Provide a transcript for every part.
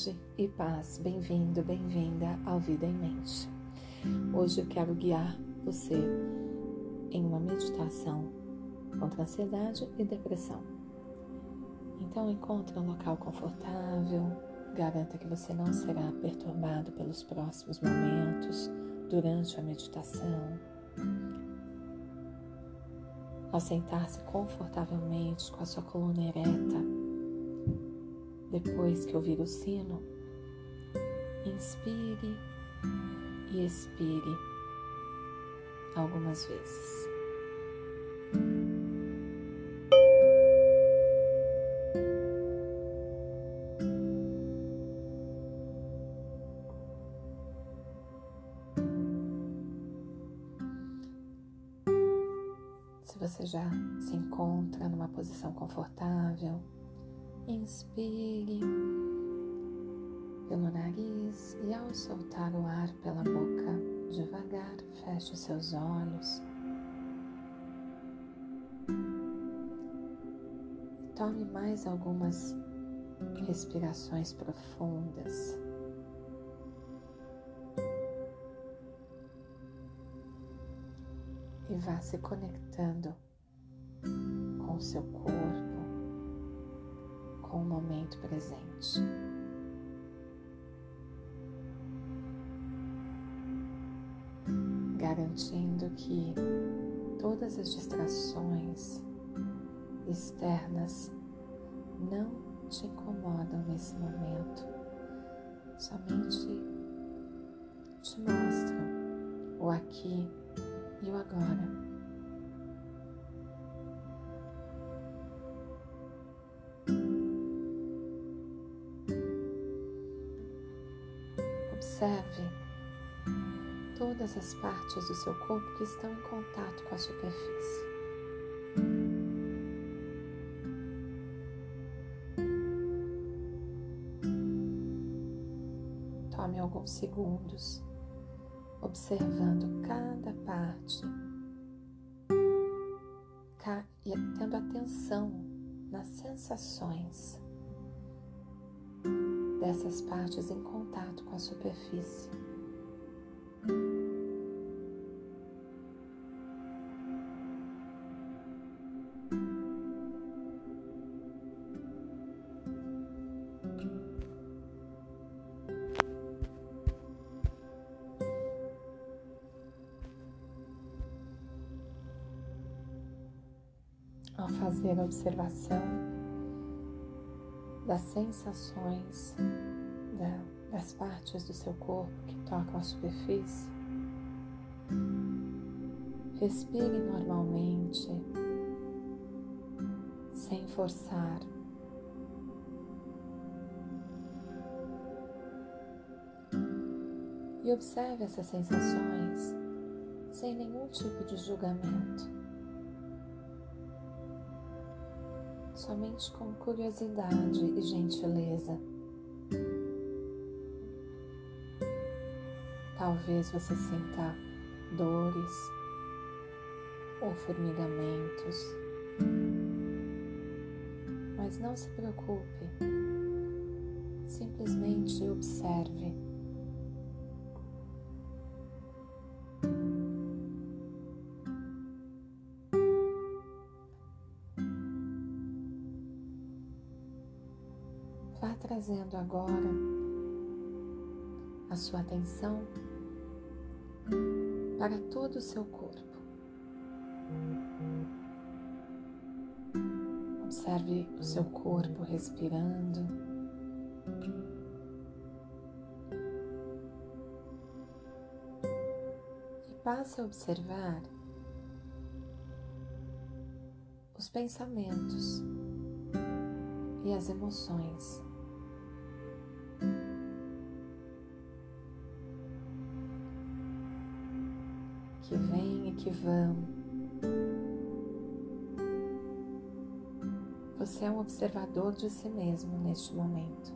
Saúde e paz, bem-vindo, bem-vinda ao Vida em Mente. Hoje eu quero guiar você em uma meditação contra ansiedade e depressão. Então encontre um local confortável, garanta que você não será perturbado pelos próximos momentos durante a meditação. Ao sentar-se confortavelmente com a sua coluna ereta, depois que ouvir o sino, inspire e expire algumas vezes. Se você já se encontra numa posição confortável, Inspire pelo nariz e ao soltar o ar pela boca, devagar feche seus olhos. Tome mais algumas respirações profundas. E vá se conectando com o seu corpo momento presente. Garantindo que todas as distrações externas não te incomodam nesse momento, somente te mostram o aqui e o agora. Observe todas as partes do seu corpo que estão em contato com a superfície. Tome alguns segundos observando cada parte e tendo atenção nas sensações dessas partes em contato com a superfície. Ao fazer a observação das sensações da, das partes do seu corpo que tocam a superfície. Respire normalmente, sem forçar. E observe essas sensações sem nenhum tipo de julgamento. Somente com curiosidade e gentileza. Talvez você sinta dores ou formigamentos, mas não se preocupe, simplesmente observe. Trazendo agora a sua atenção para todo o seu corpo. Observe o seu corpo respirando. E passe a observar os pensamentos e as emoções que vêm e que vão. Você é um observador de si mesmo neste momento.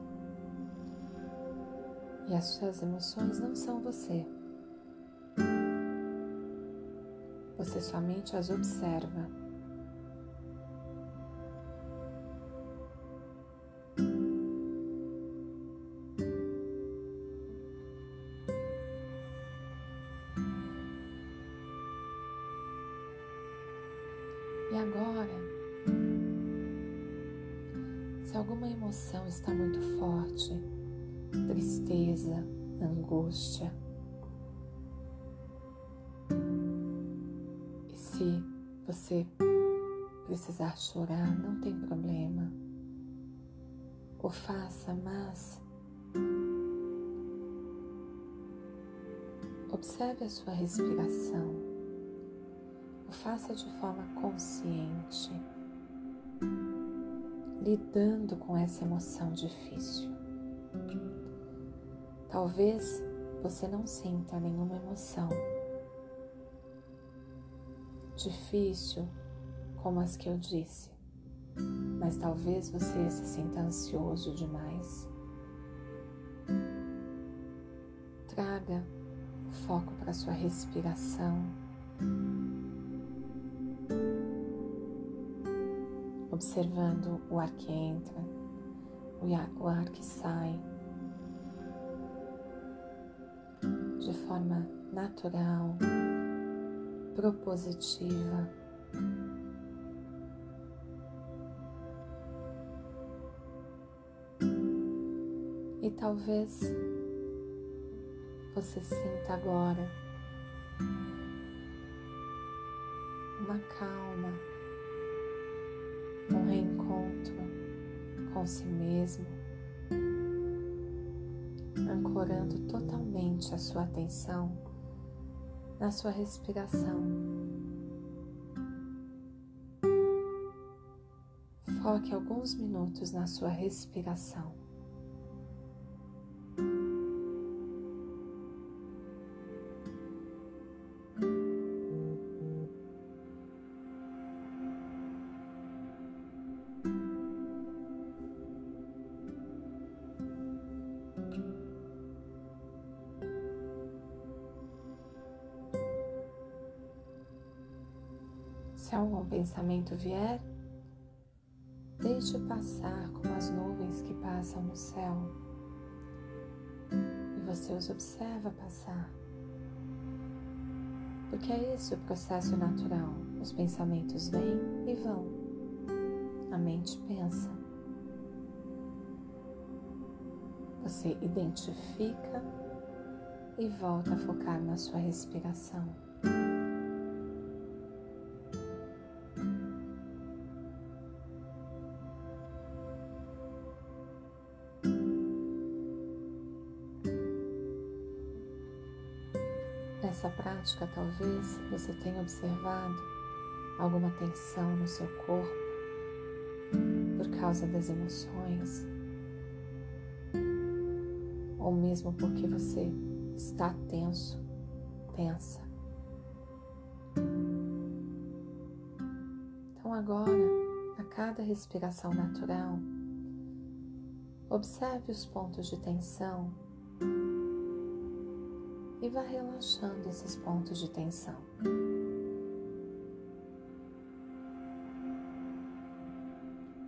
E as suas emoções não são você. Você somente as observa. Agora, se alguma emoção está muito forte, tristeza, angústia, e se você precisar chorar, não tem problema. O faça, mas observe a sua respiração. Faça de forma consciente, lidando com essa emoção difícil. Talvez você não sinta nenhuma emoção difícil como as que eu disse, mas talvez você se sinta ansioso demais. Traga o foco para sua respiração. Observando o ar que entra, o ar que sai, de forma natural, propositiva. E talvez você sinta agora uma calma, um reencontro com si mesmo, ancorando totalmente a sua atenção na sua respiração. Foque alguns minutos na sua respiração. Se algum pensamento vier, deixe passar como as nuvens que passam no céu e você os observa passar. Porque é esse o processo natural. Os pensamentos vêm e vão. A mente pensa. Você identifica e volta a focar na sua respiração. Nessa prática, talvez você tenha observado alguma tensão no seu corpo por causa das emoções, ou mesmo porque você está tenso, tensa. Então, agora, a cada respiração natural, observe os pontos de tensão e vá relaxando esses pontos de tensão.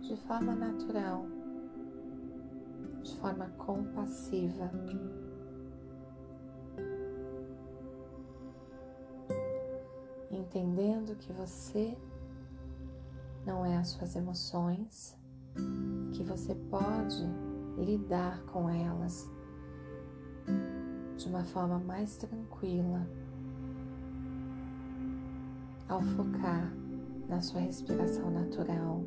De forma natural, de forma compassiva. Entendendo que você não é as suas emoções, que você pode lidar com elas de uma forma mais tranquila ao focar na sua respiração natural.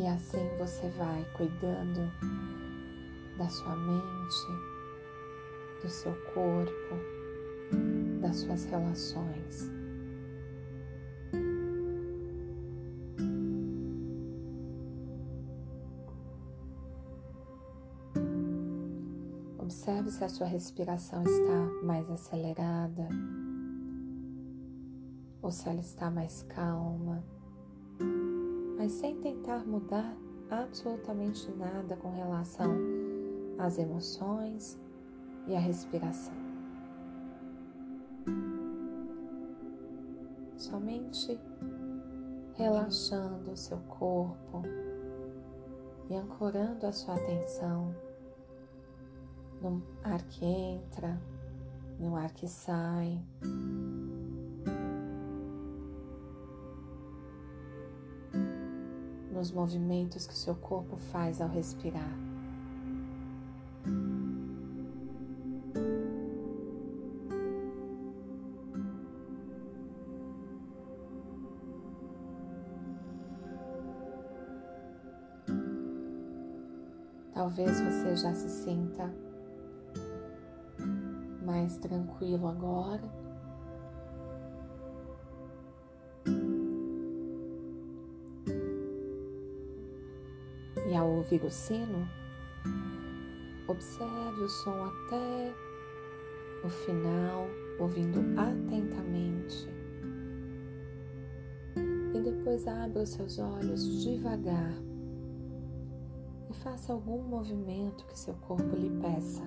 E assim você vai cuidando da sua mente, do seu corpo, das suas relações. Observe se a sua respiração está mais acelerada ou se ela está mais calma mas sem tentar mudar absolutamente nada com relação às emoções e a respiração. Somente relaxando o seu corpo e ancorando a sua atenção no ar que entra, no ar que sai. Nos movimentos que o seu corpo faz ao respirar. Talvez você já se sinta mais tranquilo agora. Ouvir o sino, observe o som até o final, ouvindo atentamente. E depois abra os seus olhos devagar e faça algum movimento que seu corpo lhe peça.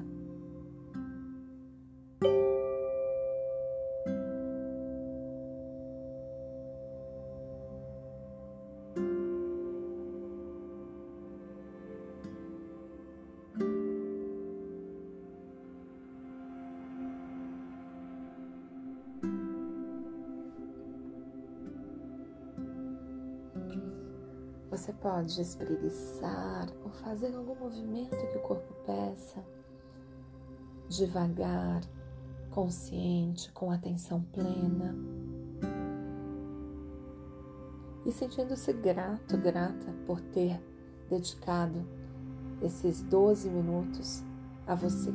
Você pode espreguiçar ou fazer algum movimento que o corpo peça, devagar, consciente, com atenção plena. E sentindo-se grato, grata por ter dedicado esses 12 minutos a você.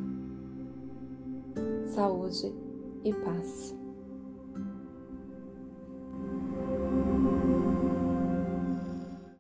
Saúde e paz.